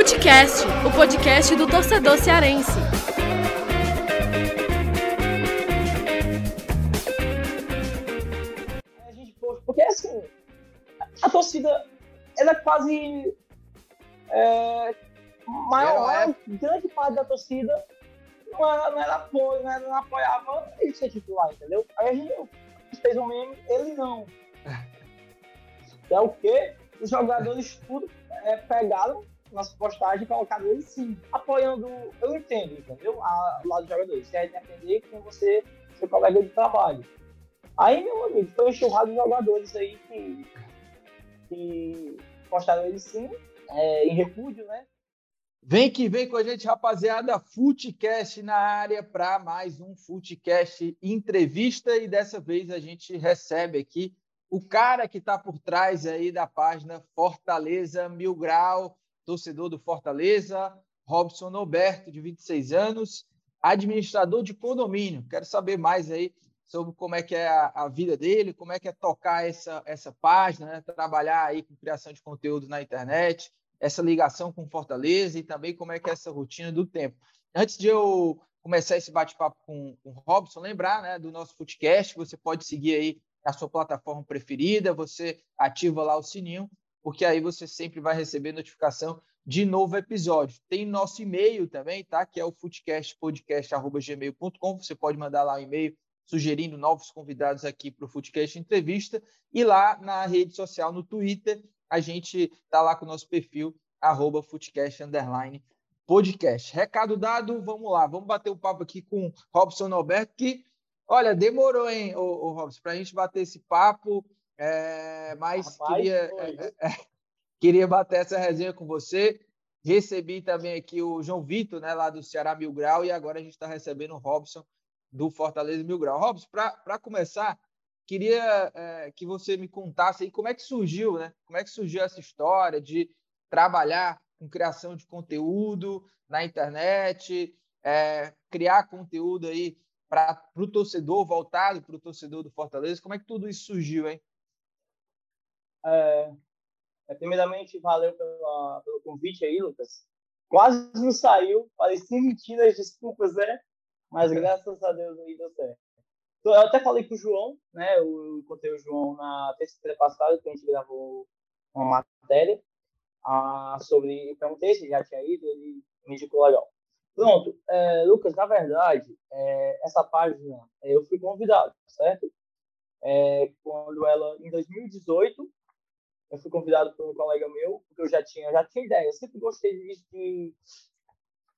Futecast, o podcast do torcedor cearense. Porque assim, a torcida ela é quase é, maior, é. grande parte da torcida não era, não era apoio, não, era, não apoiava ele ser titular, entendeu? Aí a gente fez um meme, ele não. Que é o quê? Os jogadores tudo é, pegaram nas postagens colocaram ele sim, apoiando, eu entendo, entendeu? A, lá dos jogadores. Você é depender com você, seu colega de trabalho. Aí, meu amigo, foi enxurrado de jogadores aí que, que postaram ele sim, é, em repúdio, né? Vem que vem com a gente, rapaziada. Futecast na área para mais um Futecast entrevista e dessa vez a gente recebe aqui o cara que está por trás aí da página Fortaleza Mil Grau, torcedor do Fortaleza, Robson Noberto, de 26 anos, administrador de condomínio. Quero saber mais aí sobre como é que é a, a vida dele, como é que é tocar essa, essa página, né? trabalhar aí com criação de conteúdo na internet, essa ligação com Fortaleza e também como é que é essa rotina do tempo. Antes de eu começar esse bate-papo com, com o Robson, lembrar né, do nosso podcast, você pode seguir aí a sua plataforma preferida, você ativa lá o sininho, porque aí você sempre vai receber notificação de novo episódio. Tem nosso e-mail também, tá? Que é o footcastpodcast.gmail.com. Você pode mandar lá um e-mail sugerindo novos convidados aqui para o Footcast Entrevista. E lá na rede social, no Twitter, a gente está lá com o nosso perfil, arroba Podcast. Recado dado, vamos lá, vamos bater o um papo aqui com Robson Alberto, que, olha, demorou, hein, o Robson, para a gente bater esse papo, é, mas Rapaz, queria, é, é, queria bater essa resenha com você. Recebi também aqui o João Vitor, né, lá do Ceará Mil Grau, e agora a gente está recebendo o Robson do Fortaleza Mil Grau. Robson, para começar, Queria é, que você me contasse aí como é que surgiu, né? Como é que surgiu essa história de trabalhar com criação de conteúdo na internet, é, criar conteúdo aí para o torcedor, voltado para o torcedor do Fortaleza. Como é que tudo isso surgiu, hein? É, é, primeiramente, valeu pela, pelo convite aí, Lucas. Quase não saiu, parecia mentira, desculpas, né? Mas graças a Deus aí deu certo. Eu até falei com o João, né? Eu encontrei o João na terça-feira passada, que a gente gravou uma matéria ah, sobre. Perguntei se já tinha ido, ele me indicou legal. Pronto, é, Lucas, na verdade, é, essa página é, eu fui convidado, certo? É, quando ela, em 2018, eu fui convidado por um colega meu, porque eu já tinha, já tinha ideia, eu sempre gostei de, de,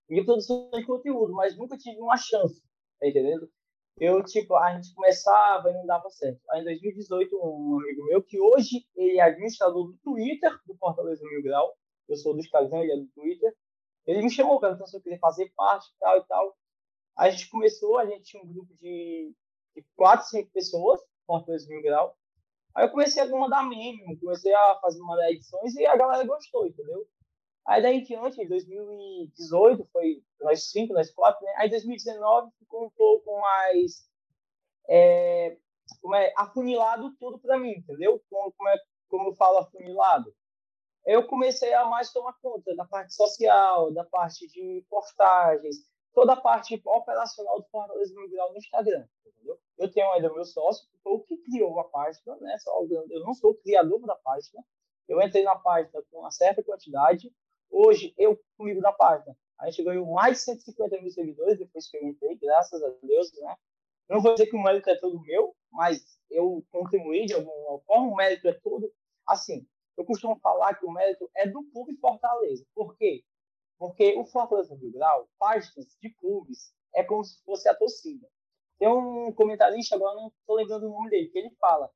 de produção de conteúdo, mas nunca tive uma chance, tá entendendo? eu, tipo, a gente começava e não dava certo. Aí, em 2018, um amigo meu, que hoje ele é administrador do Twitter do Fortaleza Mil Grau, eu sou do Instagram, ele é do Twitter, ele me chamou, perguntou se eu queria fazer parte e tal e tal. A gente começou, a gente tinha um grupo de, de quatro, cinco pessoas, Fortaleza Mil Grau. Aí eu comecei a mandar meme, comecei a fazer uma edições e a galera gostou, entendeu? Aí daí em diante, em 2018, foi nós cinco, nós quatro, né? Aí 2019 ficou um pouco mais é, como é, afunilado tudo para mim, entendeu? Como, como, é, como eu falo afunilado. Eu comecei a mais tomar conta da parte social, da parte de postagens, toda a parte operacional do Fortaleza no Instagram, entendeu? Eu tenho ainda meu sócio, que foi o que criou a página, né? Eu não sou o criador da página. Eu entrei na página com uma certa quantidade, Hoje, eu, comigo da página, a gente ganhou mais de 150 mil seguidores depois que eu entrei, graças a Deus, né? Não vou dizer que o mérito é todo meu, mas eu contribuí de alguma forma, o mérito é todo. Assim, eu costumo falar que o mérito é do clube Fortaleza. Por quê? Porque o Fortaleza do Grau, páginas de clubes, é como se fosse a torcida. Tem um comentarista, agora não estou lembrando o nome dele, que ele fala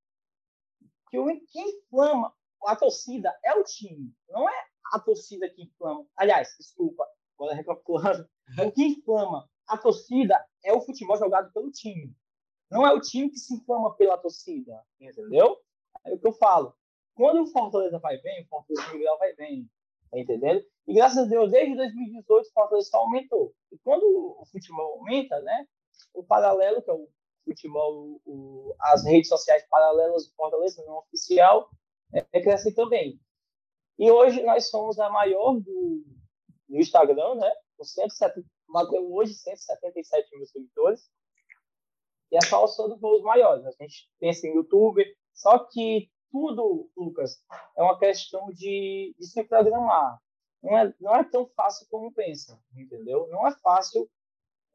que o que inflama a torcida é o time, não é a torcida que inflama. Aliás, desculpa, agora recalculando. O que inflama a torcida é o futebol jogado pelo time. Não é o time que se inflama pela torcida, entendeu? É o que eu falo. Quando o Fortaleza vai bem, o Fortaleza Miguel vai bem, tá entendendo? E graças a Deus, desde 2018, o Fortaleza só aumentou. E quando o futebol aumenta, né? O paralelo, que é o futebol, o, as redes sociais paralelas do Fortaleza, não oficial, é, é também. E hoje nós somos a maior do, no Instagram, né? Com 170, bateu hoje 177 mil seguidores. E é só o som dos maiores. A gente pensa em YouTube. Só que tudo, Lucas, é uma questão de, de se programar. Não é, não é tão fácil como pensa, entendeu? Não é fácil.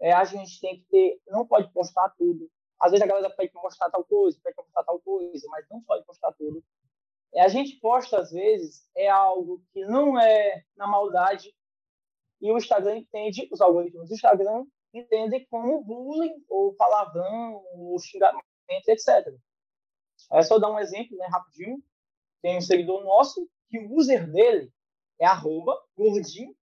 É, a gente tem que ter, não pode postar tudo. Às vezes a galera pede para postar tal coisa, pede para postar tal coisa, mas não pode postar tudo. É, a gente posta, às vezes, é algo que não é na maldade, e o Instagram entende, os algoritmos do Instagram entendem como bullying, ou palavrão, ou xingamento, etc. É só dar um exemplo, né, rapidinho. Tem um seguidor nosso que o user dele é arroba gordinho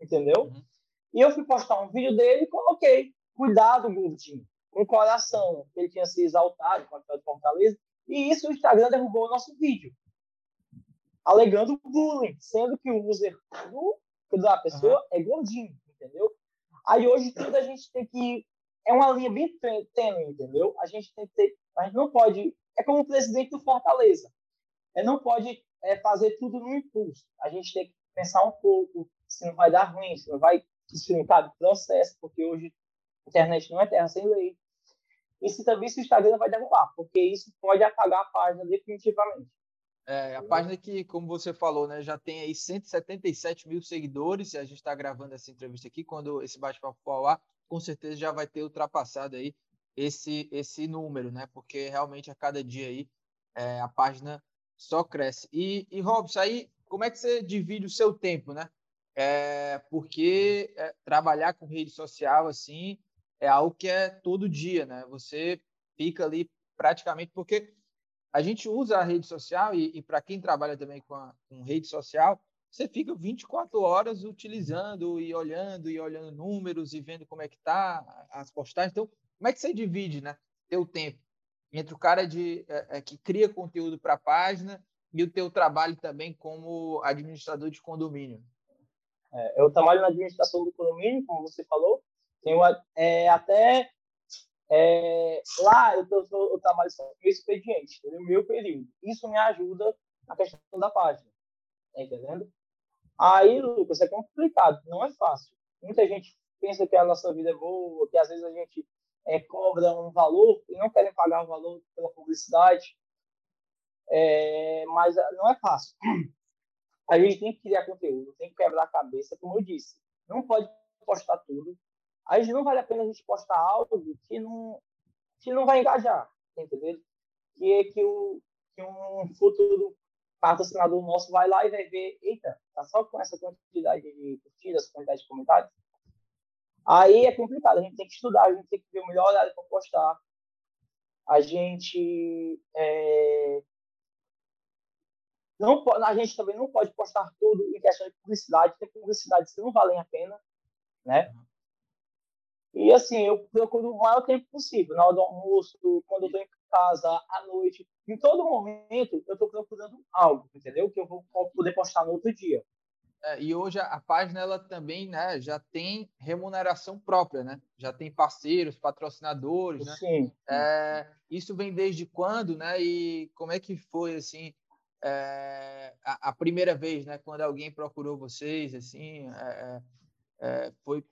entendeu? Uhum. E eu fui postar um vídeo dele e coloquei, cuidado, gordinho, com o coração, que ele tinha se exaltado com a de Fortaleza, e isso o Instagram derrubou o nosso vídeo, alegando bullying, sendo que o user do, da pessoa uhum. é gordinho, entendeu? Aí hoje tudo a gente tem que é uma linha bem tênue, entendeu? A gente tem que ter, a gente não pode, é como o presidente do Fortaleza, é não pode é, fazer tudo no impulso. A gente tem que pensar um pouco se não vai dar ruim, se não vai, cabe processo, porque hoje a internet não é terra sem lei. E se também se o Instagram vai derrubar, porque isso pode apagar a página definitivamente. É, a página que, como você falou, né, já tem aí 177 mil seguidores, e a gente está gravando essa entrevista aqui, quando esse bate-papo for ao com certeza já vai ter ultrapassado aí esse, esse número, né? Porque realmente a cada dia aí é, a página só cresce. E, e Robson, aí como é que você divide o seu tempo, né? É, porque é, trabalhar com rede social assim é algo que é todo dia, né? Você fica ali praticamente porque a gente usa a rede social e, e para quem trabalha também com, a, com rede social, você fica 24 horas utilizando e olhando e olhando números e vendo como é que tá as postagens. Então, como é que você divide, né, teu tempo entre o cara de é, é que cria conteúdo para a página e o teu trabalho também como administrador de condomínio? É, eu trabalho na administração do condomínio, como você falou. Tenho é, até é, lá eu, eu, eu, trabalho só com expediente, no meu período. Isso me ajuda na questão da página, tá entendendo? Aí, Lucas, é complicado, não é fácil. Muita gente pensa que a nossa vida é boa, que às vezes a gente é, cobra um valor e não querem pagar o valor pela publicidade, é, mas não é fácil. A gente tem que criar conteúdo, tem que quebrar a cabeça, como eu disse. Não pode postar tudo. Aí não vale a pena a gente postar algo que não, que não vai engajar, entendeu? Que é que, o, que um futuro patrocinador nosso vai lá e vai ver, eita, tá só com essa quantidade de curtidas, quantidade de comentários. Aí é complicado, a gente tem que estudar, a gente tem que ver o melhor horário para postar. A gente é... não a gente também não pode postar tudo em questão de publicidade, tem publicidades que não valem a pena, né? E assim, eu procuro o maior tempo possível, na hora do almoço, quando eu estou em casa, à noite, em todo momento eu estou procurando algo, entendeu? Que eu vou poder postar no outro dia. É, e hoje a página ela também né, já tem remuneração própria, né? Já tem parceiros, patrocinadores, né? Sim. É, isso vem desde quando, né? E como é que foi assim é, a, a, primeira vez, né? Quando alguém procurou vocês, assim, é, é, foi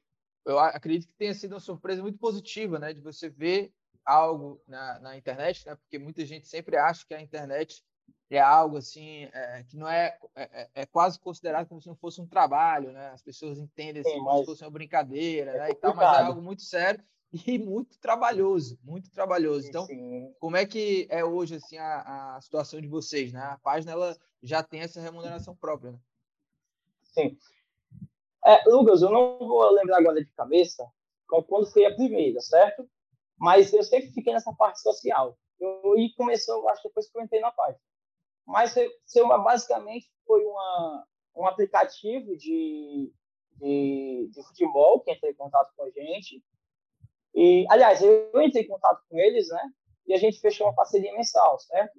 eu acredito que tenha sido uma surpresa muito positiva, né, de você ver algo na, na internet, né, porque muita gente sempre acha que a internet é algo assim é, que não é, é, é, é quase considerado como se não fosse um trabalho, né? As pessoas entendem assim, como se fosse uma brincadeira, né? E tal, mas é algo muito sério e muito trabalhoso, muito trabalhoso. Então, Sim. como é que é hoje assim a, a situação de vocês, né? A página ela já tem essa remuneração própria, né? Sim. É, Lucas, eu não vou lembrar agora de cabeça quando foi a primeira, certo? Mas eu sempre fiquei nessa parte social. Eu, e começou, acho que depois que eu entrei na página. Mas seu, basicamente foi uma, um aplicativo de, de, de, futebol que entrou em contato com a gente. E, aliás, eu entrei em contato com eles, né? E a gente fechou uma parceria mensal, certo?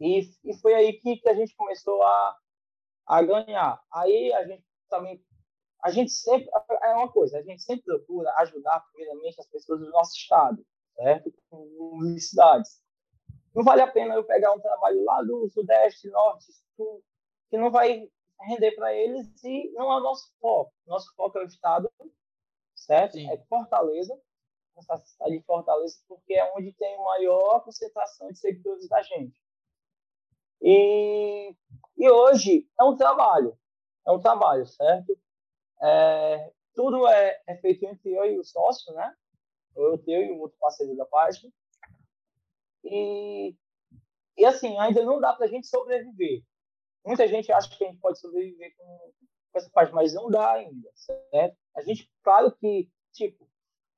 E, e foi aí que, que a gente começou a, a ganhar. Aí a gente também a gente sempre é uma coisa, a gente sempre procura ajudar primeiramente as pessoas do nosso estado, certo? Com universidades. Não vale a pena eu pegar um trabalho lá do sudeste, norte, sul, que não vai render para eles e não é o nosso foco. Nosso foco é o Estado, certo? Sim. É Fortaleza, essa cidade de Fortaleza, porque é onde tem maior concentração de seguidores da gente. E, e hoje é um trabalho, é um trabalho, certo? É, tudo é, é, feito entre eu e o sócio, né? Eu, eu e o outro parceiro da página. E, e assim, ainda não dá para a gente sobreviver. Muita gente acha que a gente pode sobreviver com, com essa parte, mas não dá ainda, certo? A gente, claro que, tipo,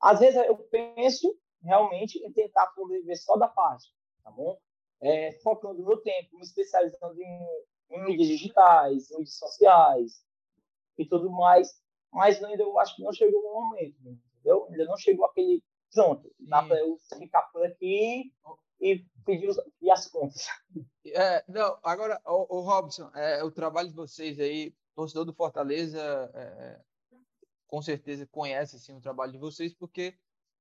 às vezes eu penso realmente em tentar sobreviver só da parte, tá bom? É, focando meu tempo, me especializando em, em mídias digitais, mídias sociais e tudo mais, mas ainda eu acho que não chegou o momento, entendeu? Ainda não chegou aquele pronto, dá para eu ficar por aqui e pedir os, e as contas. É, não, agora, o, o Robson, é, o trabalho de vocês aí, torcedor do Fortaleza, é, é, com certeza conhece assim, o trabalho de vocês, porque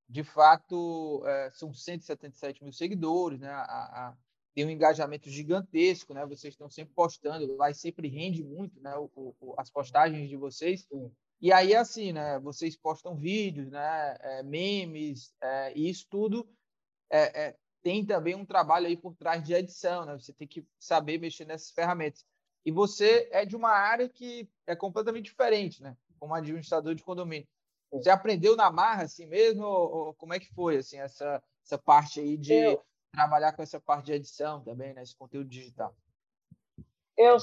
de fato é, são 177 mil seguidores, né? A, a, tem um engajamento gigantesco, né? Vocês estão sempre postando lá e sempre rende muito, né? O, o, as postagens de vocês. Sim. E aí, assim, né? Vocês postam vídeos, né? É, memes, é, e isso tudo é, é, tem também um trabalho aí por trás de edição, né? Você tem que saber mexer nessas ferramentas. E você é de uma área que é completamente diferente, né? Como administrador de condomínio. Você aprendeu na marra assim mesmo? Ou, como é que foi assim essa essa parte aí de eu, trabalhar com essa parte de edição também, né? Esse conteúdo digital? Eu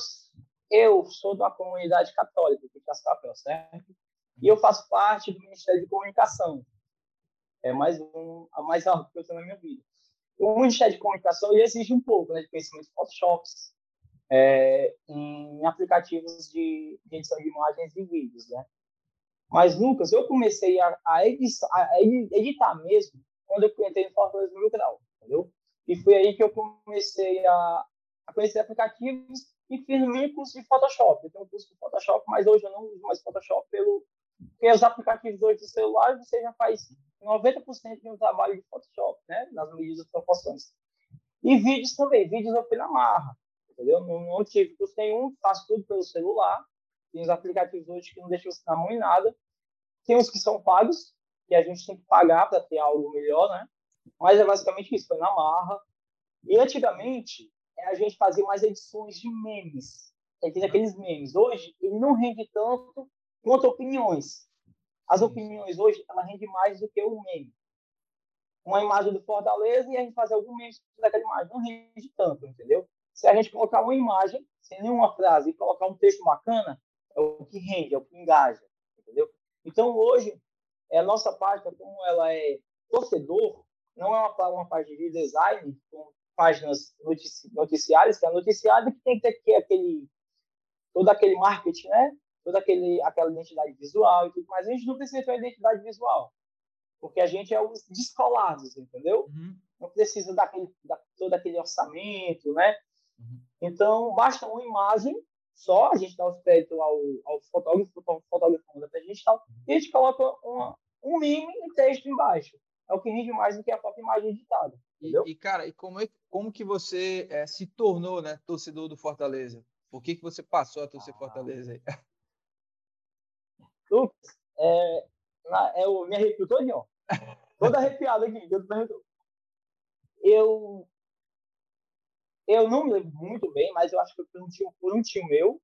eu sou da comunidade católica de Cascavel, certo? E eu faço parte do Ministério de Comunicação. É mais um, a mais alto que eu tenho na minha vida. O Ministério de Comunicação ele exige um pouco né, de conhecimento de Photoshop, é, em aplicativos de, edição de imagens e vídeos, né? Mas, Lucas, eu comecei a, a, editar, a editar mesmo quando eu entrei no Fortaleza Mil Grau, entendeu? E foi aí que eu comecei a, a conhecer aplicativos e fiz um curso de Photoshop. Eu tenho um curso de Photoshop, mas hoje eu não uso mais Photoshop pelo porque os aplicativos hoje do celular você já faz 90% de um trabalho de Photoshop, né? Nas medidas proporções. E vídeos também. Vídeos eu fui na marra, entendeu? Não, não tive curso nenhum, faço tudo pelo celular. Tem os aplicativos hoje que não deixam na mão em nada. Tem os que são pagos, que a gente tem que pagar para ter algo melhor, né? Mas é basicamente isso, foi na marra. E antigamente, a gente fazia mais edições de memes. Tem aqueles memes. Hoje, ele não rende tanto quanto opiniões. As opiniões hoje, ela rende mais do que o meme. Uma imagem do Fortaleza e a gente fazer algum meme daquela imagem. Não rende tanto, entendeu? Se a gente colocar uma imagem, sem nenhuma frase, e colocar um texto bacana, é o que rende, é o que engaja, entendeu? Então, hoje, é a nossa página, como ela é torcedor, não é uma, uma página de design, com páginas notici noticiárias, que é noticiário que tem que ter aquele, todo aquele marketing, né? toda aquele, aquela identidade visual e tudo mais. A gente não precisa ter uma identidade visual, porque a gente é os descolados, entendeu? Uhum. Não precisa daquele, da, todo aquele orçamento, né? Uhum. Então, basta uma imagem só, a gente dá os créditos ao, ao fotógrafo, o fotógrafo manda para a gente tal, e a gente coloca uma, um meme e texto embaixo. É o que rende mais do que a própria imagem editada. Entendeu? E, e cara, e como, é, como que você é, se tornou né, torcedor do Fortaleza? Por que, que você passou a torcer ah. Fortaleza aí? Lucas, é, na, eu me arrepio todinho, ó. Todo arrepiado aqui. Eu, eu não me lembro muito bem, mas eu acho que foi um tio, por um tio meu,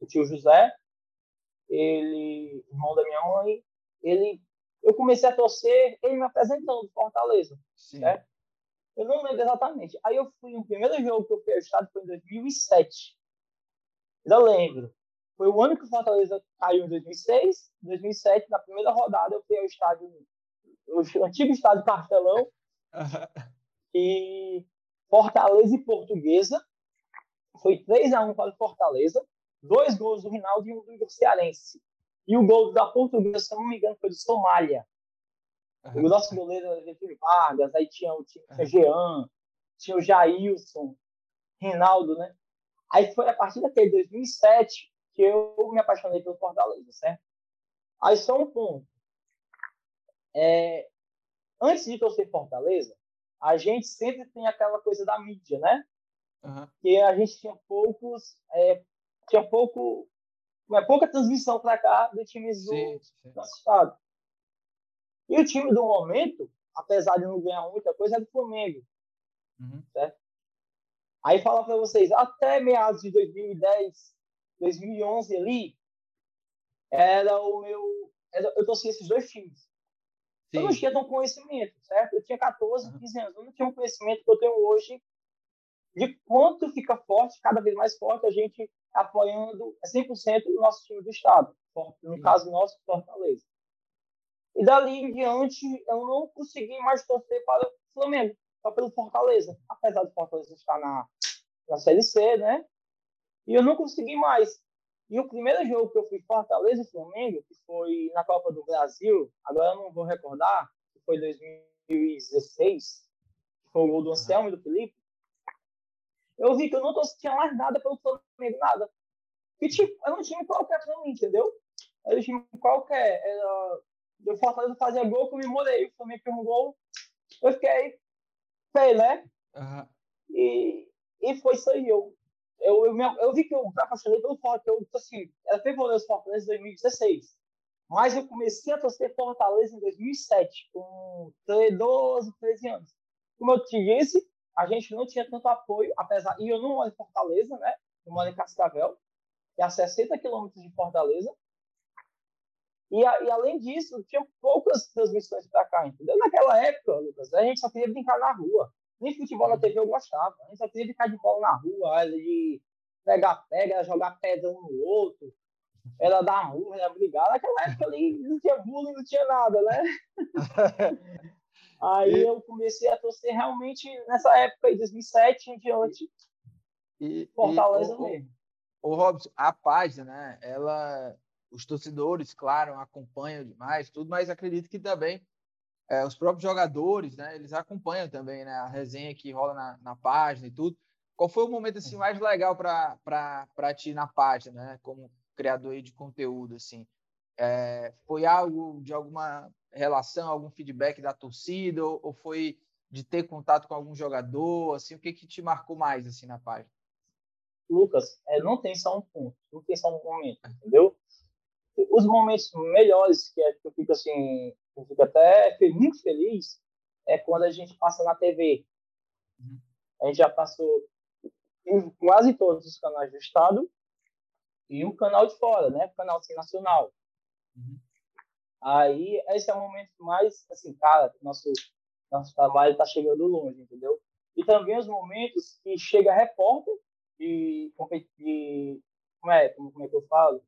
o tio José, ele, irmão da minha mãe, ele, eu comecei a torcer, ele me apresentando Fortaleza, Sim. Né? Eu não lembro exatamente. Aí eu fui, o primeiro jogo que eu fui ao estado foi em 2007. Eu lembro. Foi o ano que o Fortaleza caiu em 2006. Em 2007, na primeira rodada, eu fui ao estádio, o antigo estádio Castelão, e Fortaleza e Portuguesa. Foi 3 a 1 para o Fortaleza. Dois gols do Rinaldo e um do Igor Cearense. E o gol da Portuguesa, se não me engano, foi do Somália. O nosso goleiro era Getúlio Vargas, aí tinha, tinha, tinha Jean, tinha o Jailson, Rinaldo, né? Aí foi a partir daquele 2007 que eu me apaixonei pelo Fortaleza, certo? Aí só um ponto. É, antes de torcer Fortaleza, a gente sempre tem aquela coisa da mídia, né? Uhum. Que a gente tinha poucos, é, tinha pouco, é, pouca transmissão para cá de times do sim, sim. nosso estado. E o time do momento, apesar de não ganhar muita coisa, é do Flamengo. Uhum. Certo? Aí fala para vocês, até meados de 2010, 2011 ali, era o meu. Era, eu torcia esses dois times. Sim. Eu não tinha tão conhecimento, certo? Eu tinha 14, 15 anos. Eu não tinha um conhecimento que eu tenho hoje de quanto fica forte, cada vez mais forte, a gente apoiando 100% o nosso time do Estado. No Sim. caso nosso, Fortaleza. E dali em diante, eu não consegui mais torcer para o Flamengo, só pelo Fortaleza. Apesar do Fortaleza estar na, na Série C, né? E eu não consegui mais. E o primeiro jogo que eu fui Fortaleza e Flamengo, que foi na Copa do Brasil, agora eu não vou recordar, que foi 2016, que foi o gol do Anselmo e do Felipe, eu vi que eu não tinha mais nada pelo Flamengo, nada. E tipo, era um time qualquer pra mim, entendeu? Era um time qualquer. Era... O Fortaleza fazia gol, comemorei. O Flamengo fez um gol, eu fiquei feio, né? Uhum. E, e foi isso aí. Eu eu, eu, eu vi que eu me apaixonei pelo Fortaleza. Eu, assim, era Fervoroso Fortaleza em 2016. Mas eu comecei a torcer Fortaleza em 2007, com 12, 13 anos. Como eu te disse, a gente não tinha tanto apoio, apesar. E eu não moro em Fortaleza, né? Eu moro em Cascavel, que é a 60 quilômetros de Fortaleza. E, a, e, além disso, tinha poucas transmissões para cá, entendeu? Naquela época, Lucas, a gente só queria brincar na rua. Nem futebol na TV eu gostava. A gente só queria ficar de bola na rua, de pegar pega, jogar pedra um no outro. Era dar murro, era brigar. Naquela época ali não tinha bullying, não tinha nada, né? aí e... eu comecei a torcer realmente nessa época, em 2007 em diante. E, Fortaleza e, mesmo. O, o Robson, a página, né? Ela, os torcedores, claro, acompanham demais, tudo, mas acredito que também é, os próprios jogadores, né, eles acompanham também né, a resenha que rola na, na página e tudo. Qual foi o momento assim mais legal para ti na página, né, como criador de conteúdo assim? É, foi algo de alguma relação, algum feedback da torcida ou, ou, foi de ter contato com algum jogador, assim, o que que te marcou mais assim na página? Lucas, é, não tem só um ponto, não tem só um momento, entendeu? Os momentos melhores que, é, que eu fico assim eu fico até muito feliz é quando a gente passa na TV. A gente já passou em quase todos os canais do estado e o canal de fora, né? O canal assim, nacional. Uhum. Aí esse é o momento mais assim, cara, nosso nosso trabalho está chegando longe, entendeu? E também os momentos que chega repórter de, de como é, como é que eu falo?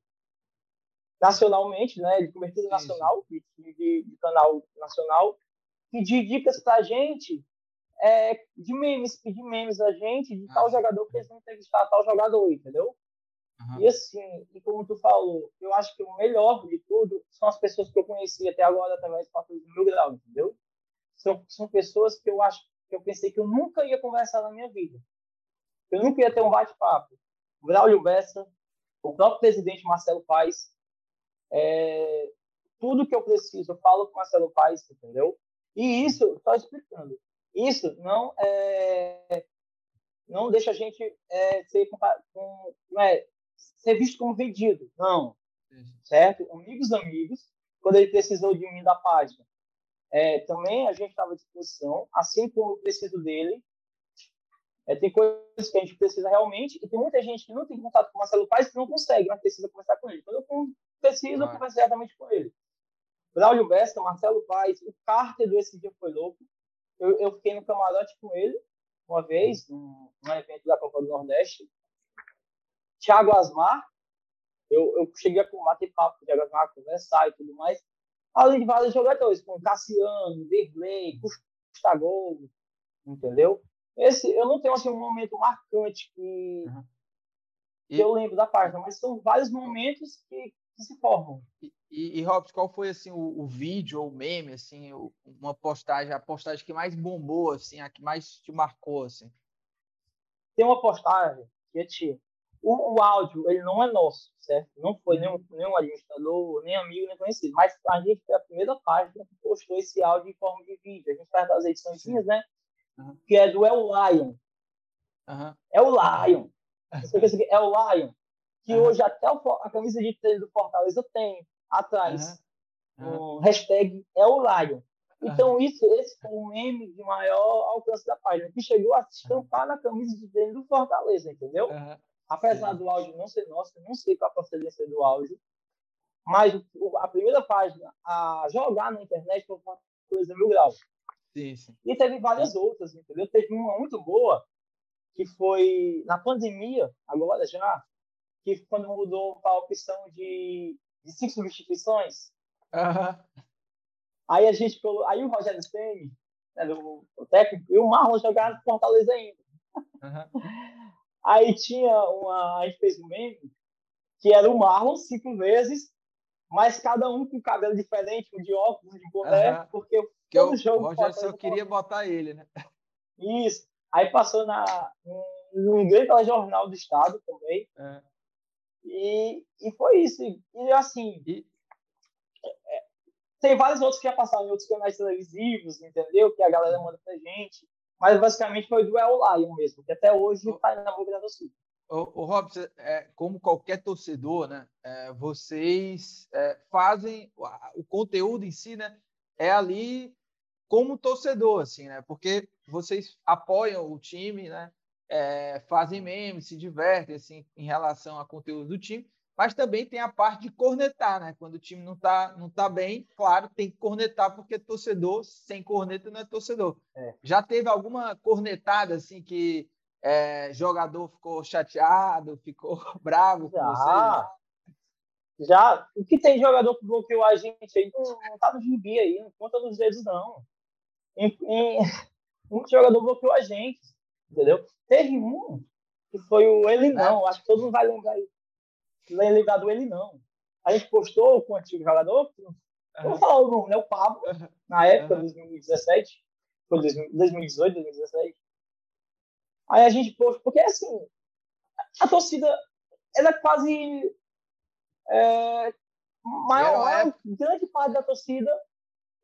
Nacionalmente, né, de cobertura nacional, de, de, de, canal nacional, pedir dicas para a gente é, de memes, pedir memes a gente de ah, tal jogador que eles vão entrevistar tal jogador, entendeu? Uhum. E assim, e como tu falou, eu acho que o melhor de tudo são as pessoas que eu conheci até agora através do meu grau, entendeu? São, são pessoas que eu acho que eu pensei que eu nunca ia conversar na minha vida. Eu nunca ia ter um bate-papo. Braulio Bessa, o próprio presidente Marcelo Paes, é, tudo que eu preciso, eu falo com Marcelo Paes, entendeu? E isso, só explicando, isso não é, não deixa a gente é, ser, com, é, ser visto como vendido, não, certo? Amigos, amigos, quando ele precisou de mim da página, é, também a gente estava à disposição, assim como eu preciso dele. É, tem coisas que a gente precisa realmente, e tem muita gente que não tem contato com o Marcelo Paes que não consegue, mas precisa conversar com ele. Quando eu preciso ah. conversar diretamente com ele. Braulio Besta, Marcelo Paes, o Carter do Esse Dia Foi Louco. Eu, eu fiquei no camarote com ele uma vez, num, num evento da Copa do Nordeste. Thiago Asmar, eu, eu cheguei a bater papo com o Thiago Asmar, conversar e tudo mais. Além de vários jogadores, como Cassiano, Derlei, Custagol, entendeu? Esse, eu não tenho assim, um momento marcante que, uhum. e... que eu lembro da página, mas são vários momentos que, que se formam. E, e, e Robson, qual foi assim o, o, vídeo ou meme, assim, uma postagem, a postagem que mais bombou, assim, a que mais te marcou, assim? Tem uma postagem que é tipo, o, o, áudio ele não é nosso, certo? Não foi nenhum, nenhum administrador, nem amigo, nem conhecido, mas a gente foi a primeira página que postou esse áudio em forma de vídeo. A gente faz as edições, né? Uhum. Que é do El Lion. Uhum. É o Lion. É o Lion. Que uhum. hoje até a camisa de treino do Fortaleza tem atrás uhum. um hashtag é o Lion. Então, isso, esse foi um meme de maior alcance da página, que chegou a se estampar na camisa de treino do Fortaleza, entendeu? Apesar do áudio não ser nosso, não sei qual a procedência do áudio, mas a primeira página a jogar na internet foi Fortaleza Mil Grau. Sim, sim. E teve várias outras, entendeu? Teve uma muito boa, que foi na pandemia, agora já, que quando mudou para a opção de, de cinco substituições. Uhum. Aí a gente aí o Rogério Ceni, né, o, o, técnico, e o Marlon jogaram no Fortaleza ainda. Uhum. Aí tinha uma, a gente fez um meme que era o Marlon cinco vezes, mas cada um com cabelo diferente, um de óculos, de boné, uhum. porque que todo eu, jogo. O Rogério só queria botar ele, né? Isso. Aí passou na, no grande jornal do Estado também. É. E, e foi isso. E assim, e... É, tem vários outros que já passaram em outros canais televisivos, entendeu? Que a galera manda pra gente. Mas basicamente foi do El Lion mesmo, que até hoje está na boca da torcida. O, o Robson, é, como qualquer torcedor, né, é, vocês é, fazem o, o conteúdo em si, né, é ali como torcedor, assim, né? Porque vocês apoiam o time, né? É, fazem memes, se divertem, assim, em relação ao conteúdo do time, mas também tem a parte de cornetar, né? Quando o time não tá, não tá bem, claro, tem que cornetar, porque torcedor sem corneta não é torcedor. É. Já teve alguma cornetada, assim, que é, jogador ficou chateado, ficou bravo com já, você? Já. O que tem jogador que bloqueou a gente aí não, não tá no gibi aí, não conta nos dedos, não em, um jogador bloqueou a gente, entendeu? Teve um que foi o Ele Não, acho que todo mundo vai lembrar lembrar do Ele Não. A gente postou com o antigo jogador, uhum. vou falar o nome, né? O Pablo, na época, uhum. 2017, foi 2018, 2017. Aí a gente postou, porque assim, a torcida, ela é quase é, maior, grande parte da torcida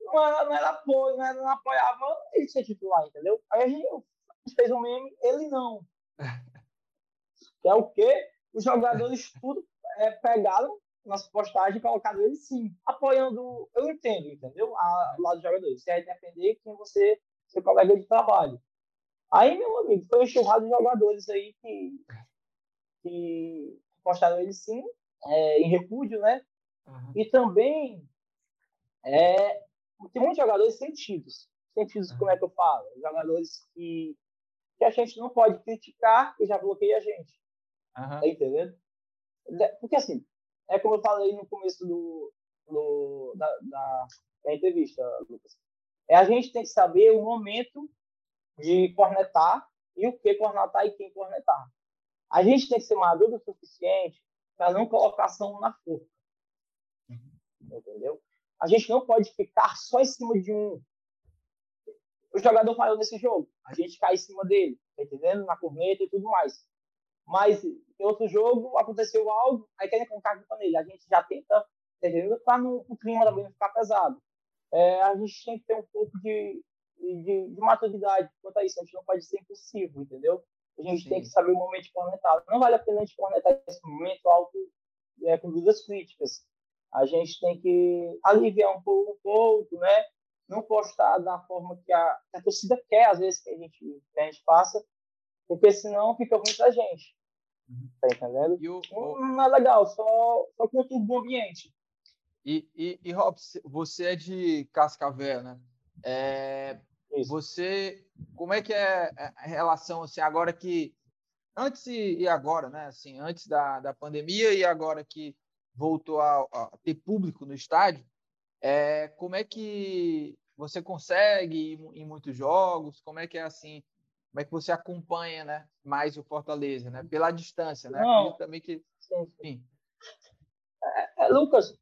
não era, não era apoio, não, era, não apoiava ele ser titular, entendeu? Aí a gente, a gente fez um meme, ele não. que é o quê? Os jogadores tudo é, pegaram nas postagens e colocaram ele sim, apoiando, eu entendo, entendeu? A, lado dos jogadores. Você vai defender quem você, seu colega de trabalho. Aí, meu amigo, foi enxurrado de jogadores aí que, que postaram ele sim, é, em repúdio, né? Uhum. E também é, tem muitos jogadores sentidos. Sentidos, como é que eu falo? Jogadores que, que a gente não pode criticar e já bloqueia a gente. Uhum. Tá entendendo? Porque, assim, é como eu falei no começo do, do da, da, da, entrevista, Lucas. É a gente tem que saber o momento de cornetar e o que cornetar e quem cornetar. A gente tem que ser maduro o suficiente para não colocar ação na forca. Uhum. Entendeu? A gente não pode ficar só em cima de um. O jogador falhou nesse jogo, a gente cai em cima dele, tá entendendo? Na corneta e tudo mais. Mas em outro jogo aconteceu algo, aí querem colocar a culpa nele. A gente já tenta, tá entendendo? Para o clima também não ficar pesado. É, a gente tem que ter um pouco de, de, de, maturidade quanto a isso. A gente não pode ser impossível, entendeu? A gente Sim. tem que saber o momento de cornetar. Não vale a pena a gente cornetar nesse momento alto é, com dúvidas críticas a gente tem que aliviar um pouco, um pouco né? Não postar da forma que a, que a torcida quer, às vezes, que a gente, que a gente faça, porque senão fica ruim pra gente. Uhum. Tá entendendo? E o, o... Não é legal, só, só conturba o ambiente. E, e, e Rob, você é de Cascavel, né? É, você, como é que é a relação, assim, agora que, antes e agora, né? Assim, antes da, da pandemia e agora que voltou a, a ter público no estádio, é, como é que você consegue em muitos jogos? Como é que é assim? Como é que você acompanha, né, mais o Fortaleza, né? Pela distância, né? Não, também que, sim. É, é, Lucas,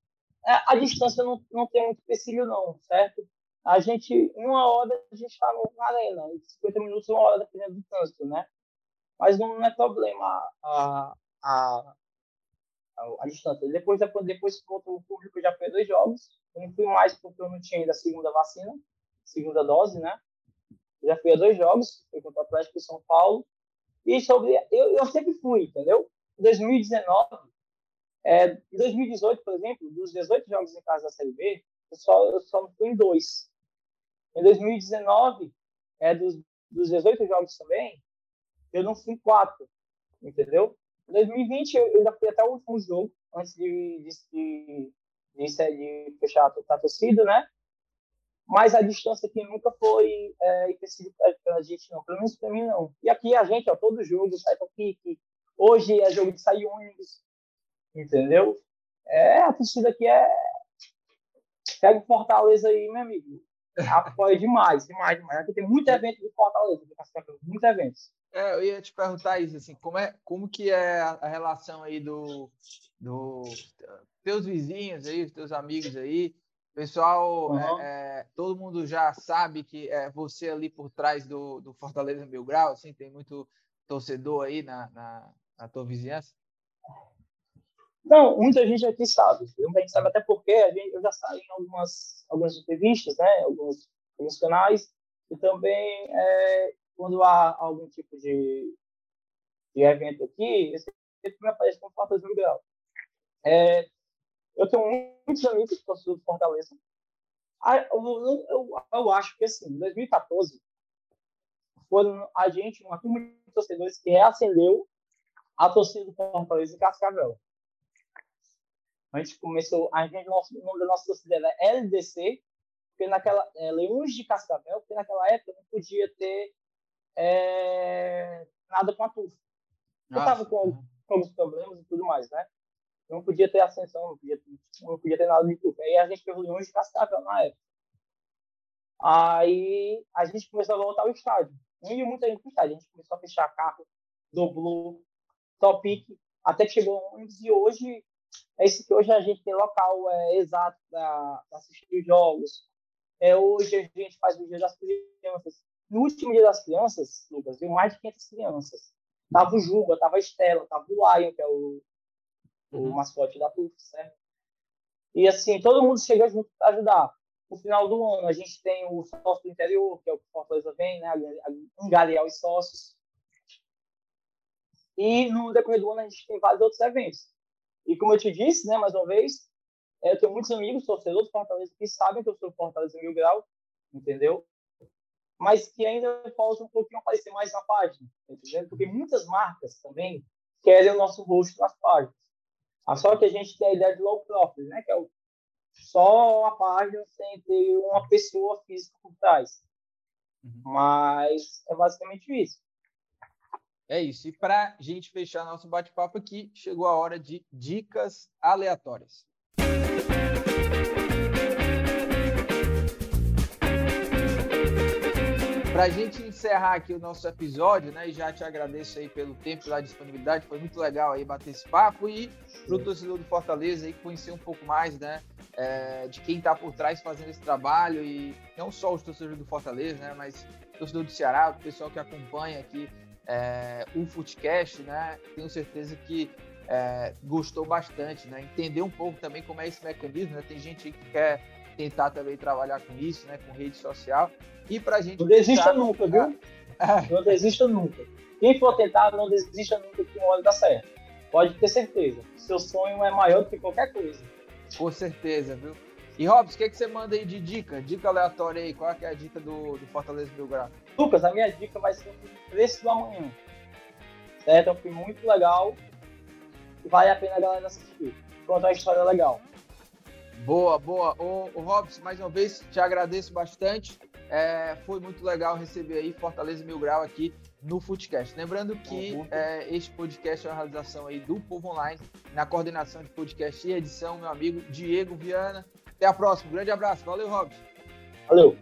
é, a distância não, não tem muito empecilho não, certo? A gente, em uma hora, a gente está na arena, 50 minutos, uma hora, dependendo do trânsito, né? Mas não, não é problema a, a, a, distância. Depois, depois que voltou o público, já foi dois jogos. Eu não fui mais porque eu não tinha ainda a segunda vacina, segunda dose, né? Já fui a dois jogos, fui contra o Atlético e São Paulo. E sobre. Eu, eu sempre fui, entendeu? em 2019, é, em 2018, por exemplo, dos 18 jogos em casa da Série B, eu só, eu só fui em dois. Em 2019, é, dos, dos 18 jogos também, eu não fui em quatro, entendeu? Em 2020, eu, ainda fui até o último jogo, antes de, de, de, de, de fechar a torcida, né? Mas a distância aqui nunca foi é, específica para a gente, não. Pelo menos para mim, não. E aqui a gente, ó, todo jogo, sai para pique. Hoje é jogo de sair ônibus, entendeu? É, a torcida aqui é. Pega o Fortaleza aí, meu amigo. Apoia demais, demais, demais. Aqui tem muito evento de Fortaleza, muito eventos. É, eu ia te perguntar isso, assim, como, é, como que é a relação aí do, do teus vizinhos aí, teus amigos aí, pessoal, uhum. é, é, todo mundo já sabe que é você ali por trás do, do Fortaleza Mil Grau, assim, tem muito torcedor aí na, na, na tua vizinhança? Não, muita gente aqui sabe. Muita gente sabe até porque a gente, eu já saí em algumas, algumas entrevistas, né? Alguns, alguns canais. E também, é, quando há algum tipo de, de evento aqui, eu sempre me apareço com Fortaleza Mil Grau. É, eu tenho muitos amigos que do Fortaleza. Eu, eu, eu, acho que, assim, em 2014, foi a gente, uma turma de torcedores, que reacendeu a torcida do Fortaleza em Cascavel. A gente começou, a gente, o nome da nossa torcida era LDC, porque naquela, é, Leões de Cascavel, porque naquela época não podia ter é, nada com a turma. Eu estava com, com alguns problemas e tudo mais, né? Não podia ter ascensão, não podia, não podia ter nada de tudo. Aí a gente pegou Leões de Cascavel na época. Aí a gente começou a voltar ao estádio. Não ia muita gente estádio. A gente começou a fechar carro, dobrou, topic, até que chegou ônibus e hoje é isso que hoje a gente tem local é, exato para assistir os jogos. É, hoje a gente faz o Dia das Crianças. No último Dia das Crianças, Lucas, viu mais de 500 crianças. Tava o Juba, tava a Estela, tava o Lion, que é o, o uhum. mascote da PUF, certo? E assim, todo mundo chega junto para ajudar. No final do ano, a gente tem o sócio do interior, que é o que Fortaleza vem, né? Angariar os sócios. E no decorrer do ano, a gente tem vários outros eventos. E como eu te disse, né, mais uma vez, é, eu tenho muitos amigos torcedores do Fortaleza que sabem que eu sou Fortaleza Mil Grau, entendeu? Mas que ainda falta um pouquinho aparecer mais na página, entendeu? Porque muitas marcas também querem o nosso rosto nas páginas. Ah, só que a gente tem a ideia de low profile, né? Que é o, só a página sem ter uma pessoa física por trás. Uhum. Mas é basicamente isso. É isso. E para a gente fechar nosso bate-papo aqui, chegou a hora de dicas aleatórias. Para a gente encerrar aqui o nosso episódio, né, e já te agradeço aí pelo tempo pela disponibilidade, foi muito legal aí bater esse papo e para o torcedor do Fortaleza aí conhecer um pouco mais, né, é, de quem está por trás fazendo esse trabalho e não só os torcedores do Fortaleza, né, mas o torcedor do Ceará, o pessoal que acompanha aqui é, o Footcast, né? Tenho certeza que é, gostou bastante, né? Entender um pouco também como é esse mecanismo, né? Tem gente que quer tentar também trabalhar com isso, né? Com rede social. E para a gente... Não desista nunca, viu? Não desista nunca. Quem for tentar, não desista nunca que uma hora dá certo. Pode ter certeza. Seu sonho é maior do que qualquer coisa. Com certeza, viu? E Robson, o que, é que você manda aí de dica? Dica aleatória aí. Qual é, é a dica do, do Fortaleza Belgrado? Lucas, a minha dica vai ser o preço do amanhã. Certo? É um filme muito legal. E vale a pena a galera assistir. Conta uma história legal. Boa, boa. Ô, ô Robson, mais uma vez, te agradeço bastante. É, foi muito legal receber aí Fortaleza Mil Grau aqui no Footcast. Lembrando que é, este podcast é uma realização aí do Povo Online, na coordenação de podcast e edição, meu amigo Diego Viana. Até a próxima. Um grande abraço. Valeu, Robson. Valeu.